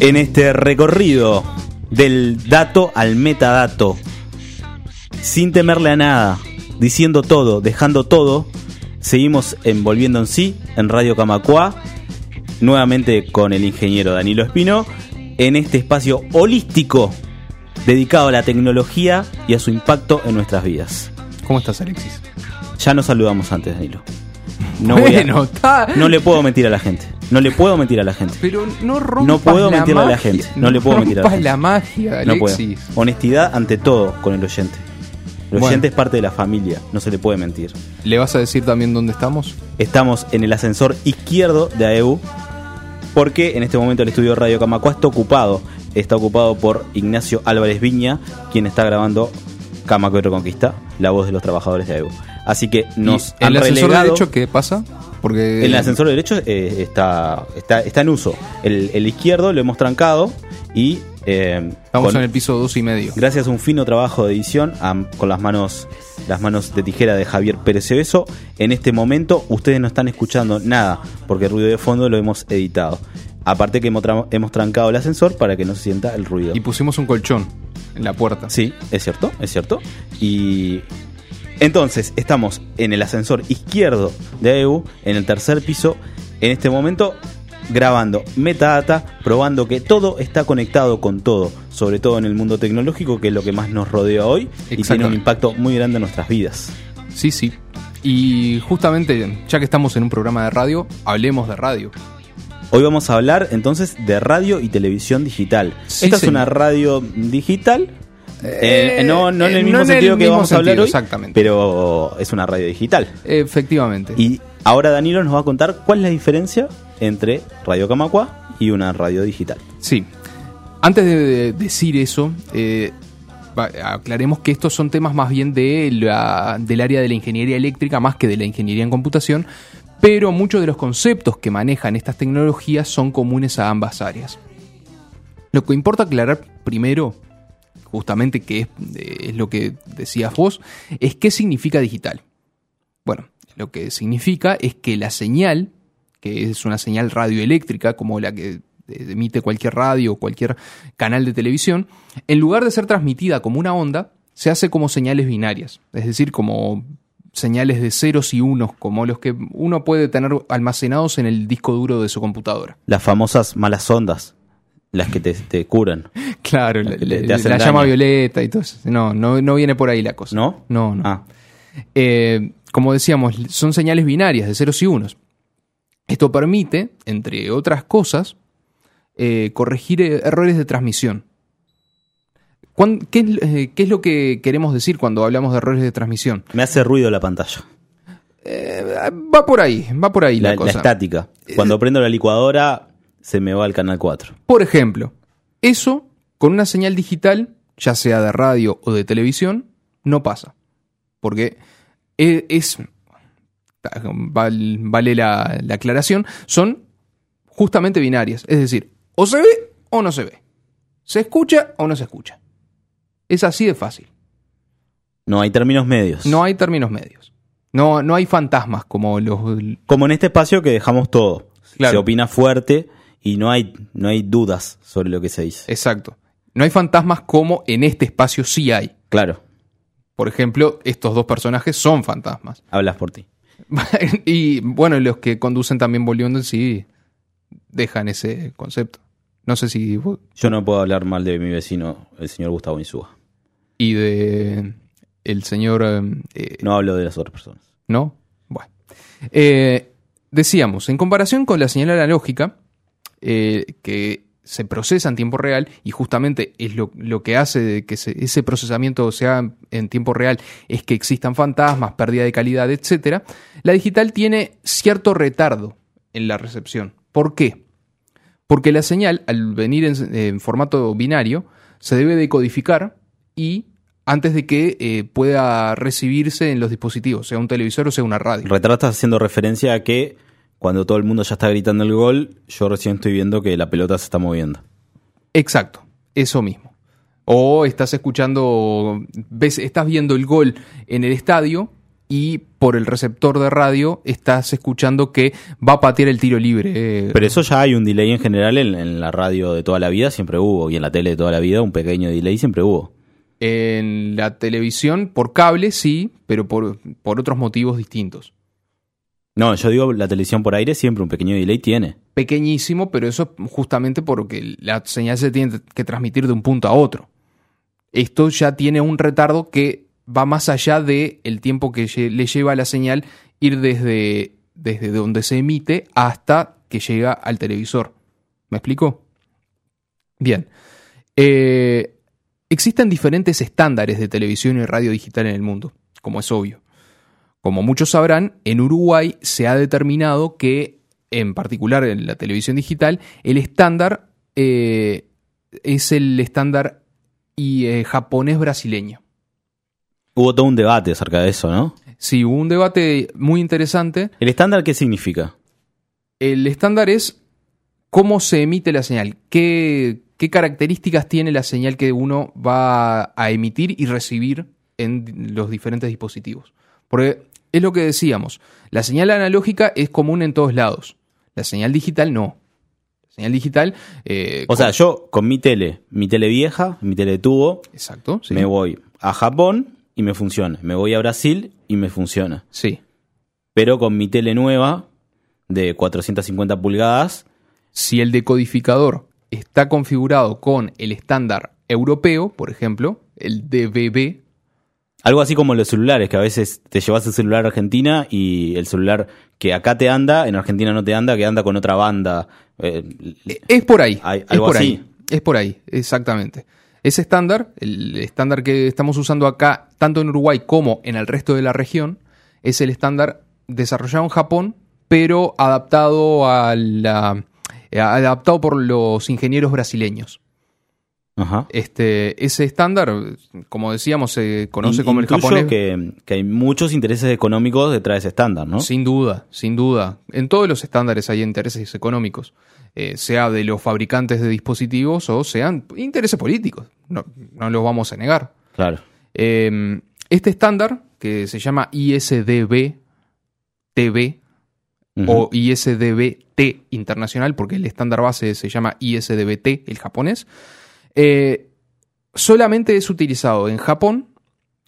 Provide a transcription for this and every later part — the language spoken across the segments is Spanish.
En este recorrido del dato al metadato, sin temerle a nada, diciendo todo, dejando todo, seguimos envolviendo en sí en Radio Camacua, nuevamente con el ingeniero Danilo Espino, en este espacio holístico dedicado a la tecnología y a su impacto en nuestras vidas. ¿Cómo estás, Alexis? Ya nos saludamos antes, Danilo. No, Bueno, a- no le puedo mentir a la gente. No le puedo mentir a la gente. Pero no rompas No puedo la mentirle a la magia. gente, no le puedo mentir a la rompas gente. la magia, No puedo. Alexis. Honestidad ante todo con el oyente. El Bueno. oyente es parte de la familia, no se le puede mentir. ¿Le vas a decir también dónde estamos? Estamos en el ascensor izquierdo de AEU porque en este momento el estudio Radio Camacua está ocupado. Está ocupado por Ignacio Álvarez Viña, quien está grabando Camacua y Reconquista, la voz de los trabajadores de AEU. Así que nos ¿Y han el ascensor derecho qué pasa? Porque El ascensor derecho eh, está, está, está en uso. El, el izquierdo lo hemos trancado y eh, estamos con- en el piso dos y medio. gracias a un fino trabajo de edición con las manos las manos de tijera de Javier Pérez Cebeso, en este momento ustedes no están escuchando nada porque el ruido de fondo lo hemos editado. Aparte que hemos, tra- hemos trancado el ascensor para que no se sienta el ruido. Y pusimos un colchón en la puerta. Sí, es cierto, es cierto. Y entonces estamos en el ascensor izquierdo de EU, en el tercer piso, en este momento grabando metadata, probando que todo está conectado con todo, sobre todo en el mundo tecnológico, que es lo que más nos rodea hoy y tiene un impacto muy grande en nuestras vidas. Sí, sí. Y justamente, ya que estamos en un programa de radio, hablemos de radio. Hoy vamos a hablar entonces de radio y televisión digital. Sí, Esta es una radio digital. Eh, no, no en el eh, mismo no sentido el que mismo vamos a hablar hoy, exactamente. pero es una radio digital. Efectivamente. Y ahora Danilo nos va a contar cuál es la diferencia entre Radio Camacua y una radio digital. Sí. Antes de, de decir eso, eh, aclaremos que estos son temas más bien de la- del área de la ingeniería eléctrica más que de la ingeniería en computación, pero muchos de los conceptos que manejan estas tecnologías son comunes a ambas áreas. Lo que importa aclarar primero, justamente que es, eh, es lo que decías vos, es qué significa digital. Bueno, lo que significa es que la señal, que es una señal radioeléctrica como la que eh, emite cualquier radio o cualquier canal de televisión, en lugar de ser transmitida como una onda, se hace como señales binarias, es decir, como señales de ceros y unos, como los que uno puede tener almacenados en el disco duro de su computadora. Las famosas malas ondas, las que te, te curan, Claro, la, Te- te la- hacen la daño. llama violeta y todo eso. No, no, no viene por ahí la cosa. ¿no? No, no. Ah, Eh, como decíamos, son señales binarias de ceros y unos. Esto permite, entre otras cosas, eh, corregir eh, errores de transmisión. ¿Cuán- ¿Qué es, eh, qué es lo que queremos decir cuando hablamos de errores de transmisión? me hace ruido la pantalla. Va por ahí, va por ahí la, La, la cosa. estática. Cuando prendo la licuadora, se me va al canal 4. Por ejemplo, eso con una señal digital, ya sea de radio o de televisión, no pasa. Porque e- es. val- Vale la, la aclaración, son justamente binarias. Es decir, o se ve o no se ve. Se escucha o no se escucha. Es así de fácil. No hay términos medios. No hay términos medios. No, no hay fantasmas como los. Como en este espacio que dejamos todo. Claro. Se opina fuerte y no hay, no hay dudas sobre lo que se dice. Exacto. No hay fantasmas como en este espacio sí hay. Claro, Por ejemplo, estos dos personajes son fantasmas. hablas por ti. y bueno, los que conducen también volviendo en sí dejan ese concepto. No sé si. vos- Yo no puedo hablar mal de mi vecino, el señor Gustavo Insúa. Y de. El señor. eh, eh, No hablo de las otras personas. ¿No? Bueno. Eh, decíamos, en comparación con la señal analógica, eh, que se procesa en tiempo real y justamente es lo, que hace que se- ese procesamiento sea en tiempo real es que existan fantasmas, pérdida de calidad, etc. La digital tiene cierto retardo en la recepción. ¿Por qué? Porque la señal, al venir en, formato binario, se debe decodificar y antes de que eh, pueda recibirse en los dispositivos, sea un televisor o sea una radio. Retrato estás haciendo referencia a que cuando todo el mundo ya está gritando el gol, yo recién estoy viendo que la pelota se está moviendo. Exacto, eso mismo. O estás escuchando, ves, estás viendo el gol en el estadio y por el receptor de radio estás escuchando que va a patear el tiro libre. Pero eso ya hay un delay en general en, en la radio de toda la vida, siempre hubo, y en la tele de toda la vida un pequeño delay siempre hubo. En la televisión, por cable, sí, pero por, por otros motivos distintos. No, yo digo la televisión por aire siempre un pequeño delay tiene. Pequeñísimo, pero eso justamente porque la señal se tiene que transmitir de un punto a otro. Esto ya tiene un retardo que va más allá del el tiempo que le lleva a la señal ir desde, desde donde se emite hasta que llega al televisor. ¿Me explico? Bien. Eh, existen diferentes estándares de televisión y radio digital en el mundo, como es obvio. Como muchos sabrán, en Uruguay se ha determinado que, en particular en la televisión digital, el estándar eh, es el estándar y, eh, japonés brasileño. Hubo todo un debate acerca de eso, ¿no? Sí, hubo un debate muy interesante. ¿El estándar qué significa? El estándar es cómo se emite la señal, qué, qué características tiene la señal que uno va a emitir y recibir en los diferentes dispositivos. Porque es lo que decíamos, la señal analógica es común en todos lados, la señal digital no. La señal digital... eh, O sea, yo con mi tele, mi tele vieja, mi tele de tubo, Exacto, sí. me voy a Japón y me funciona. Me voy a Brasil y me funciona. Sí. Pero con mi tele nueva, de 450 pulgadas, Si el decodificador está configurado con el estándar europeo, por ejemplo, el DVB, algo así como los celulares, que a veces te llevas el celular a Argentina y el celular que acá te anda, en Argentina no te anda, que anda con otra banda. Eh, Es por ahí. Hay- es algo por así. ahí. Es por ahí, exactamente. Ese estándar, el estándar que estamos usando acá, tanto en Uruguay como en el resto de la región, es el estándar desarrollado en Japón, pero adaptado a la eh, adaptado por los ingenieros brasileños. Ajá. Este, ese estándar, como decíamos, se conoce In- como el japonés. Que, que hay muchos intereses económicos detrás de ese estándar, ¿no? Sin duda, sin duda. En todos los estándares hay intereses económicos, eh, sea de los fabricantes de dispositivos o sean intereses políticos. No, no los vamos a negar. Claro. Eh, este estándar, que se llama ISDB TV o ISDB-T internacional, porque el estándar base se llama ISDB-T, el japonés, eh, solamente es utilizado en Japón,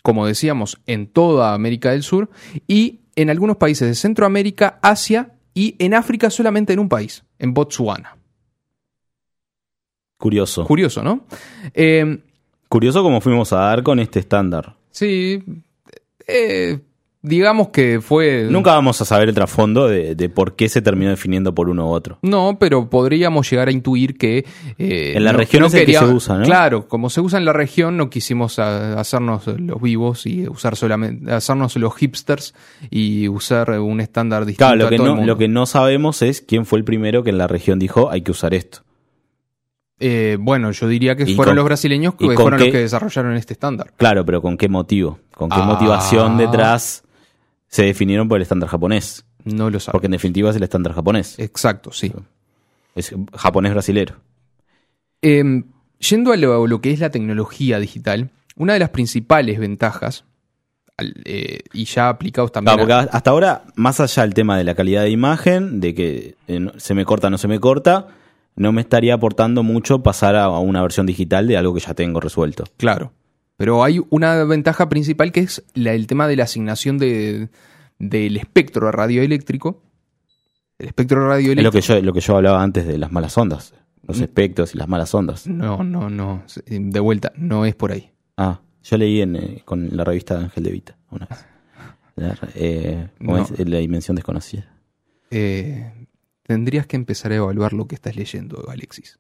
como decíamos, en toda América del Sur, y en algunos países de Centroamérica, Asia y en África solamente en un país, en Botsuana. Curioso. Curioso, ¿no? Eh, Curioso cómo fuimos a dar con este estándar. sí, eh, digamos que fue... Nunca vamos a saber el trasfondo de, de por qué se terminó definiendo por uno u otro. No, pero podríamos llegar a intuir que... eh, En la región es el que se usa, ¿no? Claro, como se usa en la región, no quisimos a- hacernos los vivos y usar solamente, hacernos los hipsters y usar un estándar distinto Claro, lo a que, el no, mundo. lo que no sabemos es quién fue el primero que en la región dijo hay que usar esto. Eh, bueno, yo diría que ¿Y fueron con- los brasileños que fueron los que desarrollaron este estándar. Claro, pero ¿con qué motivo? ¿Con qué Ah. motivación detrás se definieron por el estándar japonés? No lo saben. Porque en definitiva es el estándar japonés. Exacto, sí. Es japonés brasilero. Eh, yendo a lo, lo que es la tecnología digital, una de las principales ventajas, al- eh, y ya aplicados también... Claro, a- porque hasta ahora, más allá del tema de la calidad de imagen, de que eh, se me corta o no se me corta, no me estaría aportando mucho pasar a, a una versión digital de algo que ya tengo resuelto. Claro. Pero hay una ventaja principal que es la- el tema de la asignación de, del espectro radioeléctrico. El espectro Es lo radioeléctrico. que yo, lo que yo hablaba antes de las malas ondas. Mm. Los espectros y las malas ondas. No, no, no. De vuelta, no es por ahí. Ah, yo leí en, eh, con la revista de Ángel de Vita una vez. La, eh, ¿cómo No. es? La dimensión desconocida. Eh, tendrías que empezar a evaluar lo que estás leyendo, Alexis.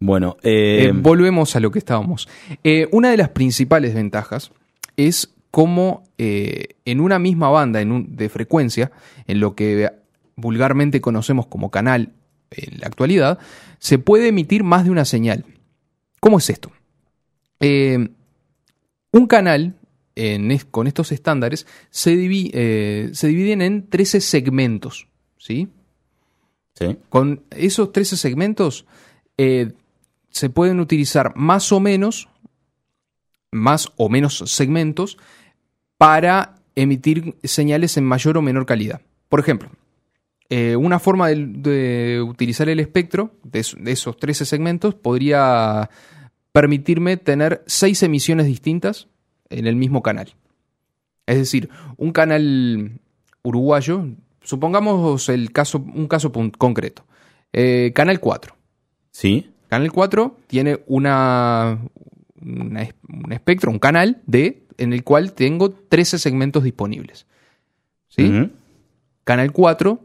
Bueno, Eh, eh, volvemos a lo que estábamos. Eh, una de las principales ventajas es cómo eh, en una misma banda en un- de frecuencia, en lo que vulgarmente conocemos como canal en la actualidad, se puede emitir más de una señal. ¿Cómo es esto? Eh, un canal en es- con estos estándares se, divi- eh, se dividen en 13 segmentos. ¿sí? sí. Con esos 13 segmentos eh, se pueden utilizar más o menos, más o menos segmentos para emitir señales en mayor o menor calidad. Por ejemplo, eh, una forma de, utilizar el espectro de, es- de esos 13 segmentos podría permitirme tener seis emisiones distintas en el mismo canal. Es decir, un canal uruguayo, supongamos el caso, un caso concreto. Eh, canal 4. Sí. Canal 4 tiene una, un espectro, un canal de, en el cual tengo 13 segmentos disponibles. ¿Sí? Canal 4,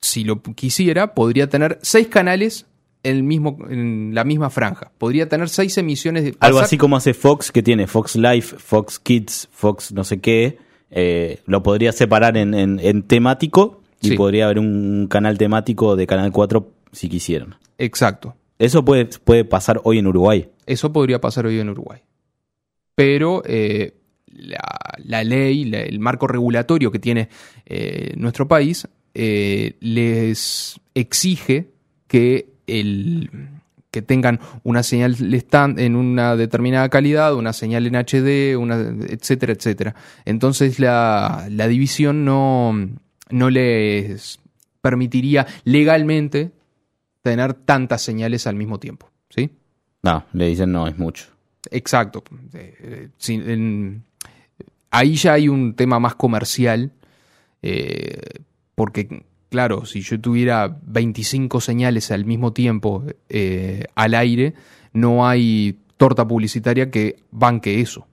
si lo quisiera, podría tener 6 canales en, el mismo, en la misma franja. Podría tener 6 emisiones de Algo así como hace Fox, que tiene Fox Life, Fox Kids, Fox no sé qué. eh, lo podría separar en, en- en temático y Sí. podría haber un canal temático de Canal 4 si quisieran. Exacto. Eso puede, puede pasar hoy en Uruguay. Eso podría pasar hoy en Uruguay. Pero eh, la, ley, el marco regulatorio que tiene eh, nuestro país, eh, les exige que, el, que tengan una señal en una determinada calidad, una señal en HD, una, etcétera, etcétera. Entonces la, la división no, no les permitiría legalmente tener tantas señales al mismo tiempo. ¿Sí? No, le dicen no, es mucho. Exacto. Eh, eh, sin- en- ahí ya hay un tema más comercial, eh, porque, claro, si yo tuviera 25 señales al mismo tiempo eh, al aire, no hay torta publicitaria que banque eso.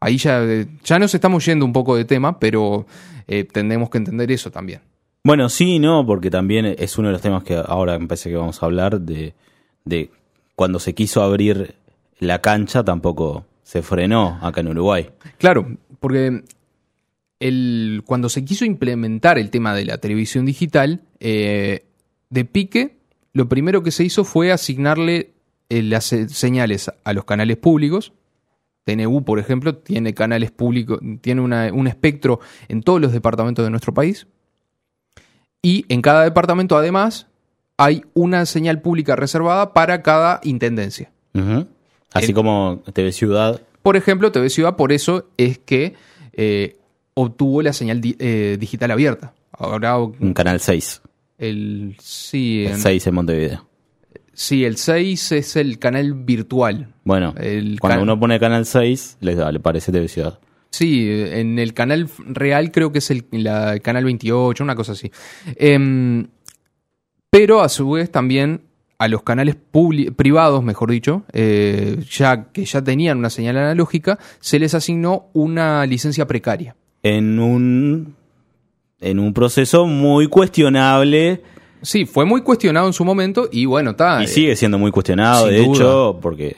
Ahí ya, ya nos estamos yendo un poco de tema, pero eh, tendremos que entender eso también. Bueno, sí no, porque también es uno de los temas que ahora me parece que vamos a hablar de, de cuando se quiso abrir la cancha tampoco se frenó acá en Uruguay. Claro, porque el, cuando se quiso implementar el tema de la televisión digital, eh, de pique, lo primero que se hizo fue asignarle eh, las se- señales a los canales públicos. TNU, por ejemplo, tiene canales públicos, tiene una- un espectro en todos los departamentos de nuestro país. Y en cada departamento, además, hay una señal pública reservada para cada intendencia. Así como TV Ciudad. Por ejemplo, TV Ciudad, por eso es que eh, obtuvo la señal di- eh, digital abierta. Ahora Un canal 6. el sí, El en- 6 en Montevideo. sí, el 6 es el canal virtual. Bueno, El cuando uno pone canal 6, le, le parece TV Ciudad. Sí, en el canal real creo que es el, la- canal 28, una cosa así. Em, pero a su vez también a los canales privados, mejor dicho, eh, ya que ya tenían una señal analógica, se les asignó una licencia precaria. En un, en un proceso muy cuestionable Sí, fue muy cuestionado en su momento y bueno, está. y eh, sigue siendo muy cuestionado, de duda. hecho, porque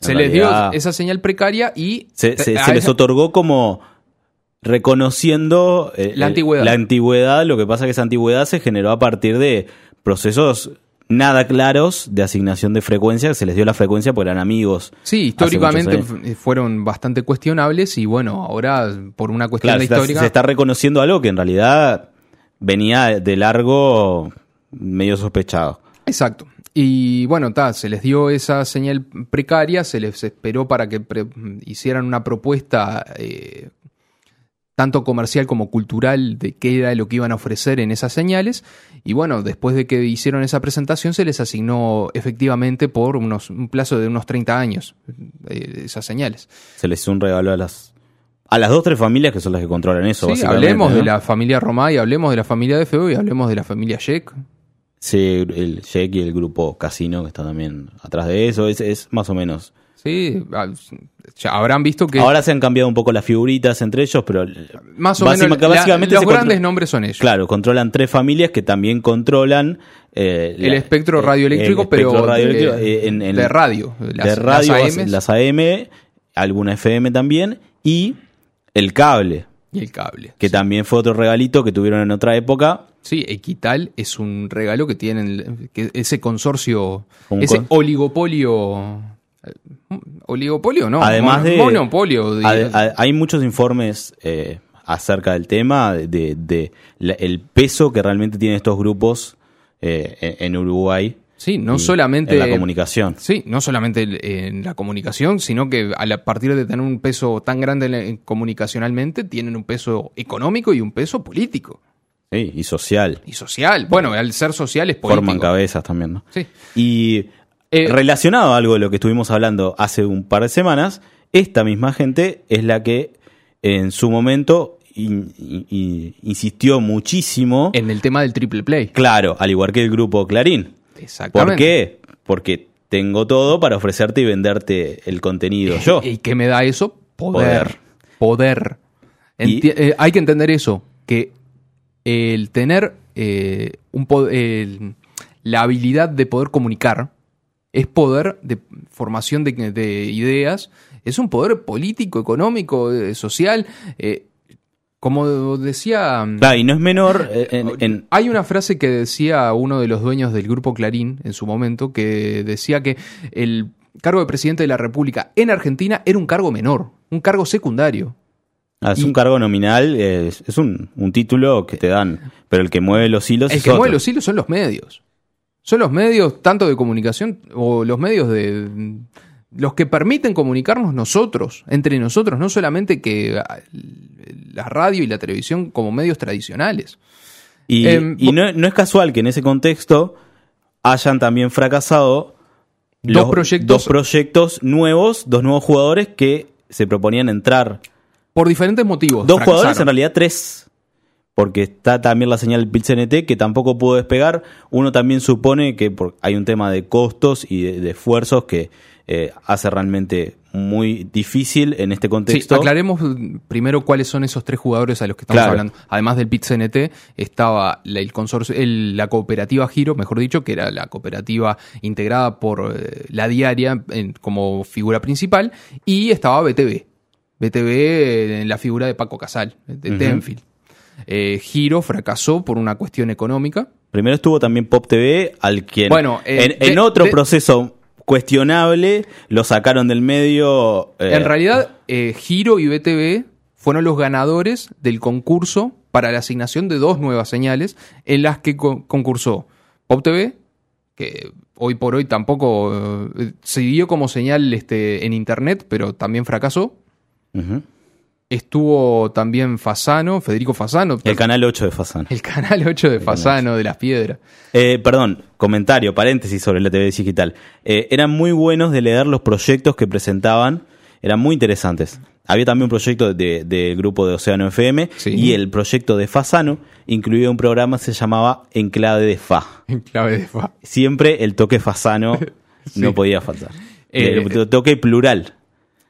se les dio esa señal precaria y se, se- a se les otorgó como reconociendo eh, La eh, antigüedad. la antigüedad, lo que pasa que esa antigüedad se generó a partir de procesos nada claros de asignación de frecuencia, se les dio la frecuencia porque eran amigos. Sí, históricamente f- fueron bastante cuestionables y bueno, ahora por una cuestión Claro, de está, histórica. se está reconociendo algo que en realidad venía de largo medio sospechado. Exacto. Y bueno, ta, se les dio esa señal precaria, se les esperó para que hicieran una propuesta eh, tanto comercial como cultural de qué era lo que iban a ofrecer en esas señales. Y bueno, después de que hicieron esa presentación, se les asignó efectivamente por unos, un plazo de unos 30 años eh, esas señales. Se les hizo un regalo a las a las dos tres familias que son las que controlan eso. Sí, básicamente, hablemos de la familia Romay, hablemos de la familia de Feo y hablemos de la familia Sheck. Sí, el Sheik y el grupo Casino que está también atrás de eso. Es, es más o menos. Sí, ya habrán visto que Ahora se han cambiado un poco las figuritas entre ellos, pero más o menos la- básicamente los grandes nombres son ellos. Claro, controlan tres familias que también controlan eh, El la- espectro eh, radioeléctrico, el pero espectro radioeléctrico, de, eh, en- en- de radio. de Las, radio, las AM, alguna FM también, y el cable, y el cable. que también fue otro regalito que tuvieron en otra época. Sí, Equital es un regalo que tienen que ese consorcio, Un ese con- oligopolio. eh, Oligopolio, no. Además mon- de. Monopolio. hay muchos informes eh, acerca del tema, de, de la- el peso que realmente tienen estos grupos eh, en, Uruguay. sí, no solamente. En la comunicación. Sí, no solamente en la comunicación, sino que a partir de tener un peso tan grande comunicacionalmente, tienen un peso económico y un peso político Sí, y social. y social. Bueno, al ser social es político. Forman cabezas también, ¿no? Sí. Y Eh, relacionado a algo de lo que estuvimos hablando hace un par de semanas, esta misma gente es la que en su momento in- in- in- insistió muchísimo, En el tema del triple play. claro, al igual que el grupo Clarín. Exactamente. ¿Por qué? Porque tengo todo para ofrecerte y venderte el contenido yo. ¿Y qué me da eso? Poder. Poder. Y- eh, hay que entender eso, que el tener eh, un po- el- la habilidad de poder comunicar es poder de formación de, de ideas, es un poder político, económico, eh, social. eh, como decía... Y no es menor eh, en- en, Hay una frase que decía uno de los dueños del grupo Clarín en su momento, que decía que el cargo de presidente de la República en Argentina era un cargo menor, un cargo secundario. Ah, es Y- un cargo nominal, es, es un, un título que te dan, pero el que mueve los hilos El es que otro. mueve los hilos son los medios. Son los medios tanto de comunicación o los medios de los que permiten comunicarnos nosotros, entre nosotros, no solamente que ah, la radio y la televisión como medios tradicionales. Y, Em, y no, no es casual que en ese contexto hayan también fracasado Dos los- proyectos- dos proyectos nuevos, dos nuevos jugadores que se proponían entrar. Por diferentes motivos. Dos fracasaron. jugadores, en realidad tres. Porque está también la señal del PIT-CNT que tampoco pudo despegar. Uno también supone que hay un tema de costos y de, de esfuerzos que eh, hace realmente muy difícil en este Sí, contexto. aclaremos mm, primero cuáles son esos tres jugadores a los que estamos Claro. hablando. Además del PIT-CNT, estaba la, el consorcio, el- la cooperativa Giro, mejor dicho, que era la cooperativa integrada por eh, la diaria en- como figura principal, y estaba BTV. BTV en la figura de Paco Casal, de Ujú. Tenfield. Eh, Giro fracasó por una cuestión económica. Primero estuvo también Pop TV, al quien Bueno, eh, en, otro de- proceso cuestionable lo sacaron del medio. eh, En realidad, eh, Giro y BTV fueron los ganadores del concurso para la asignación de dos nuevas señales en las que co- concursó Pop TV, que hoy por hoy tampoco eh, se dio como señal este, en internet, pero también fracasó. Estuvo también Fasano, Federico Fasano, El canal 8 de Fasan. el canal 8 de Fasano, de las Piedras. Eh, perdón, comentario, paréntesis sobre la TV digital. Eh, eran muy buenos de leer los proyectos que presentaban, eran muy interesantes. Había también un proyecto de- del grupo de Océano FM Sí. y el proyecto de Fasano incluía un programa que se llamaba Enclave de Fa. En clave de Fa. Siempre el toque Fasano Sí. no podía faltar. Eh, el toque plural.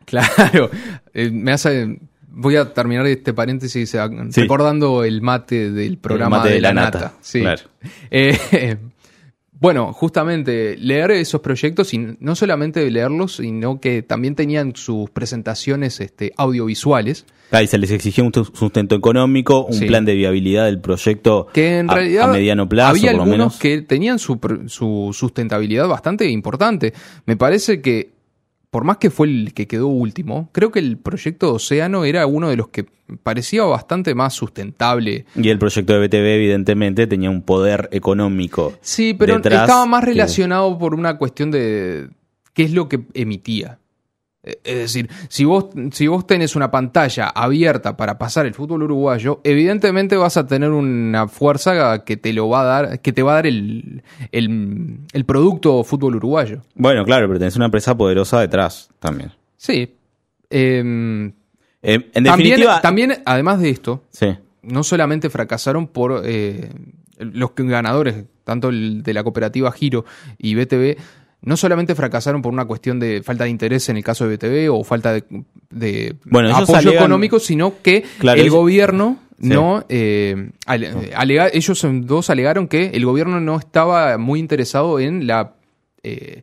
Claro, eh, me hace. Voy a terminar este paréntesis eh, Sí. recordando el mate del programa mate de, de la, la nata. nata, Sí. claro. Eh, bueno, justamente leer esos proyectos y no solamente leerlos, sino que también tenían sus presentaciones este, audiovisuales. Ahí se les exigía un sus- sustento económico, un Sí. plan de viabilidad del proyecto Que en a, realidad a mediano plazo, había por lo algunos menos. que tenían su, su sustentabilidad bastante importante. Me parece que, por más que fue el que quedó último, creo que el proyecto Océano era uno de los que parecía bastante más sustentable. Y el proyecto de BTV, evidentemente, tenía un poder económico. Sí, pero estaba más que- relacionado por una cuestión de qué es lo que emitía. Eh, Es decir, si vos, si vos tenés una pantalla abierta para pasar el fútbol uruguayo, evidentemente vas a tener una fuerza que te lo va a dar, que te va a dar el, el, el producto fútbol uruguayo. Bueno, claro, pero tenés una empresa poderosa detrás también. Sí. Em, Eh, en también, definitiva. también, además de esto, Sí. no solamente fracasaron por eh, los ganadores, tanto el de la cooperativa Giro y BTV, no solamente fracasaron por una cuestión de falta de interés en el caso de BTV o falta de, de Bueno, apoyo alegan- económico, sino que Claro, el ellos- gobierno no eh, ale- eh, alega- ellos dos alegaron que el gobierno no estaba muy interesado en la eh,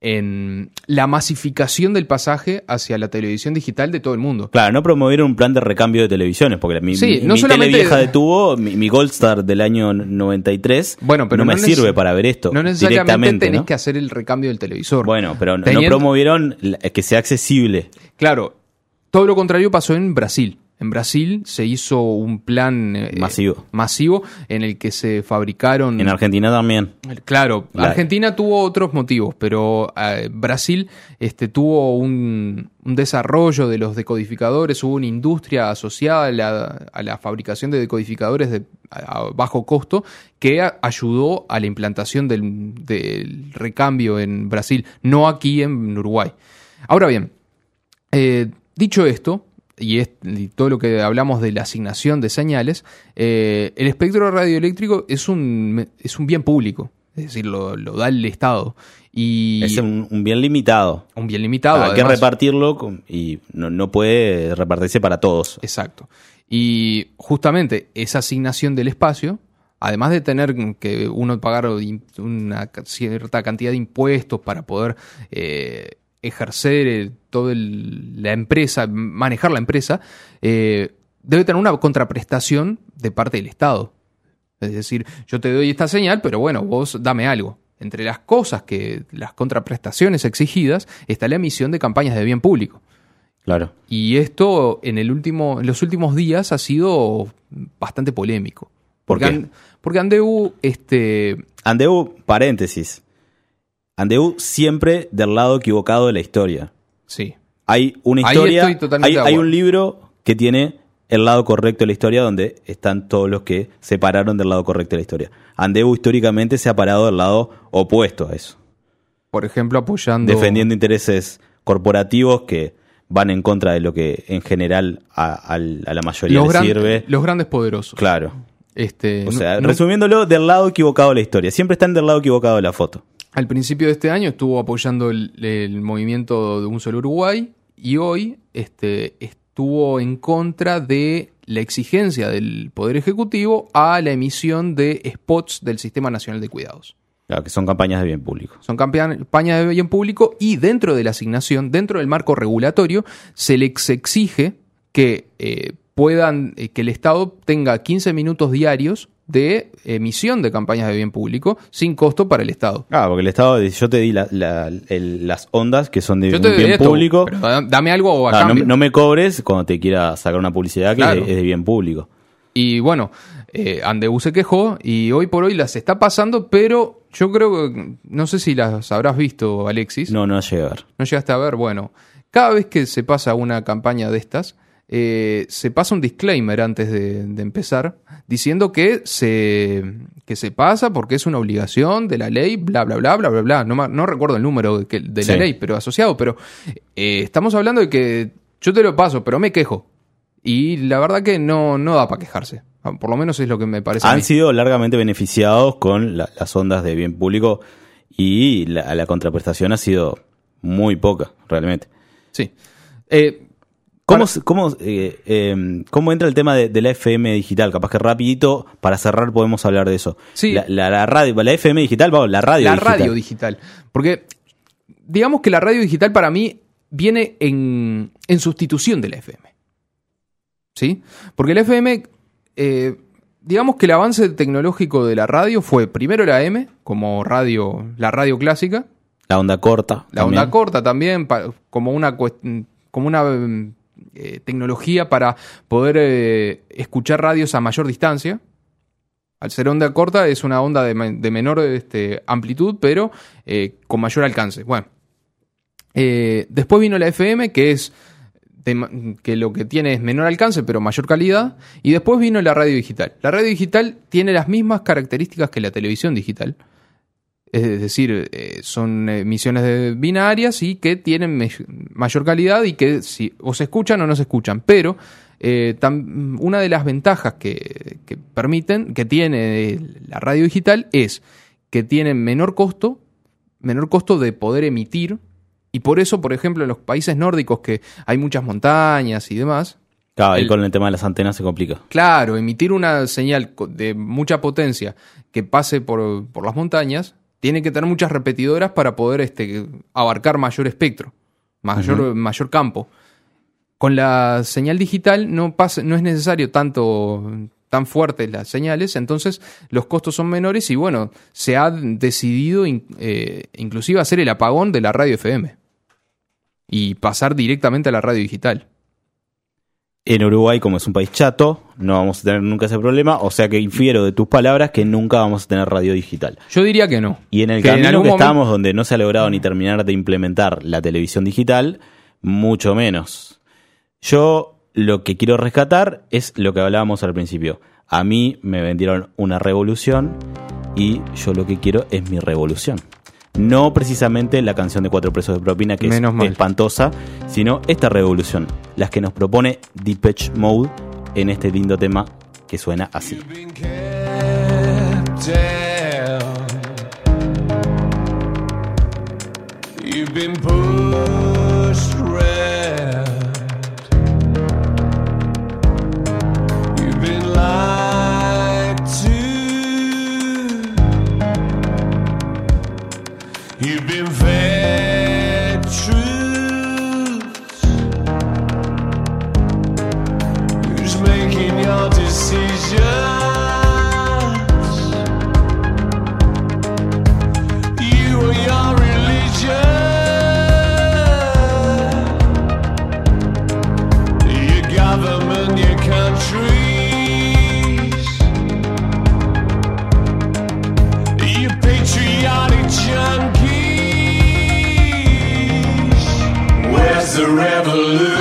en la masificación del pasaje hacia la televisión digital de todo el mundo. Claro, no promovieron un plan de recambio de televisiones, porque mi, Sí, mi- no mi solamente- tele vieja de tubo, mi, mi Gold Star del año 93, Bueno, pero no, me sirve para ver esto No necesariamente directamente. tenés ¿no? que hacer el recambio del televisor. Bueno, pero no- promovieron que sea accesible. Claro, todo lo contrario pasó en Brasil. En Brasil se hizo un plan eh, Masivo. masivo en el que se fabricaron En Argentina también. Claro, La- Argentina tuvo otros motivos, pero eh, Brasil este, tuvo un, un desarrollo de los decodificadores, hubo una industria asociada a la, a la fabricación de decodificadores de a- a bajo costo que a- ayudó a la implantación del, del recambio en Brasil, no aquí en Uruguay. Ahora bien, eh, dicho esto, y, es- y todo lo que hablamos de la asignación de señales, eh, el espectro radioeléctrico es un, es un bien público, es decir, lo, lo da el Estado. Y Es un, un bien limitado. un bien limitado. Hay que repartirlo con- y no, no puede repartirse para todos. Exacto. Y justamente esa asignación del espacio, además de tener que uno pagar una cierta cantidad de impuestos para poder eh, ejercer todo el- la empresa, manejar la empresa, eh, debe tener una contraprestación de parte del Estado. Es decir, yo te doy esta señal, pero bueno, vos dame algo. Entre las cosas que, las contraprestaciones exigidas, está la emisión de campañas de bien público. Claro. Y esto en, el último, en los últimos días ha sido bastante polémico. ¿Por porque, qué? An- porque Andeu, este, Andeu, paréntesis. Andeu siempre del lado equivocado de la historia. sí, Hay una Ahí historia, estoy totalmente hay, hay un libro que tiene el lado correcto de la historia donde están todos los que se pararon del lado correcto de la historia. Andeu históricamente se ha parado del lado opuesto a eso, por ejemplo, apoyando... defendiendo intereses corporativos que van en contra de lo que en general a, la mayoría los, le gran- sirve. los grandes poderosos. Claro. Este, O sea, no- resumiéndolo, del lado equivocado de la historia. Siempre están del lado equivocado de la foto. Al principio de este año estuvo apoyando el, el movimiento de Un Solo Uruguay y hoy este, estuvo en contra de la exigencia del Poder Ejecutivo a la emisión de spots del Sistema Nacional de Cuidados. Claro, que son campañas de bien público. Son campañas de bien público y dentro de la asignación, dentro del marco regulatorio, se les exige que eh, puedan, eh, que el Estado tenga 15 minutos diarios de emisión de campañas de bien público sin costo para el Estado. Ah, porque el Estado, yo te di la- la- el- las ondas que son de Yo te bien esto, público. pero dame algo a Ah, no, cambio. no me cobres cuando te quiera sacar una publicidad que Claro. es, de, es de bien público. Y bueno, eh, Andeu se quejó y hoy por hoy las está pasando, pero yo creo que, no sé si las habrás visto, Alexis. No, no llega a ver. ¿No llegaste a ver? Bueno, cada vez que se pasa una campaña de estas, eh, se pasa un disclaimer antes de, de empezar, diciendo que se, que se pasa porque es una obligación de la ley, bla, bla, bla, bla, bla, bla. No, no recuerdo el número de, que- de la ley, pero asociado, pero eh, estamos hablando de que yo te lo paso, pero me quejo. Y la verdad que no, no da para quejarse. Ah, Por lo menos es lo que me parece. a Han mí. sido largamente beneficiados con la- las ondas de bien público y la, la contraprestación ha sido muy poca, realmente. Sí. Eh, ¿Cómo, para- cómo, eh, eh, cómo entra el tema de, de la FM digital? Capaz que rapidito, para cerrar, podemos hablar de eso. Sí. La, la- la radio, la FM digital, vamos, la radio la digital. radio digital. Porque digamos que la radio digital para mí viene en, en sustitución de la FM. ¿Sí? Porque la FM, eh, digamos que el avance tecnológico de la radio fue primero la M, como radio, la radio clásica, La onda corta. la también. onda corta también, como una, como una mm, eh, tecnología para poder eh, escuchar radios a mayor distancia. Al ser onda corta es una onda de, me- de menor este, amplitud, pero eh, con mayor alcance. Bueno, después vino la FM, que es de que lo que tiene es menor alcance, pero mayor calidad. Y después vino la radio digital. La radio digital tiene las mismas características que la televisión digital. Es decir, eh, son emisiones de binarias y que tienen mayor calidad y que si o se escuchan o no se escuchan. Pero eh, tam- una de las ventajas que, que permiten, que tiene la radio digital es que tienen menor costo, menor costo de poder emitir. Y por eso, por ejemplo, en los países nórdicos que hay muchas montañas y demás, Claro, El- con el tema de las antenas se complica. Claro, emitir una señal de mucha potencia que pase por, por las montañas, tiene que tener muchas repetidoras para poder este, abarcar mayor espectro, mayor, mayor campo. Con la señal digital no, pasa, no es necesario tanto tan fuertes las señales, entonces los costos son menores y bueno, se ha decidido in- eh, inclusive hacer el apagón de la radio FM y pasar directamente a la radio digital. En Uruguay, como es un país chato, no vamos a tener nunca ese problema, o sea que infiero de tus palabras que nunca vamos a tener radio digital. Yo diría que no. Y en el Que en camino algún que momento- estamos, donde no se ha logrado ni terminar de implementar la televisión digital, mucho menos. Yo lo que quiero rescatar es lo que hablábamos al principio. A mí me vendieron una revolución y yo lo que quiero es mi revolución. No precisamente la canción de cuatro presos de propina, que Menos es mal. espantosa, sino esta revolución, las que nos propone Depeche Mode en este lindo tema que suena así. You've been revolution?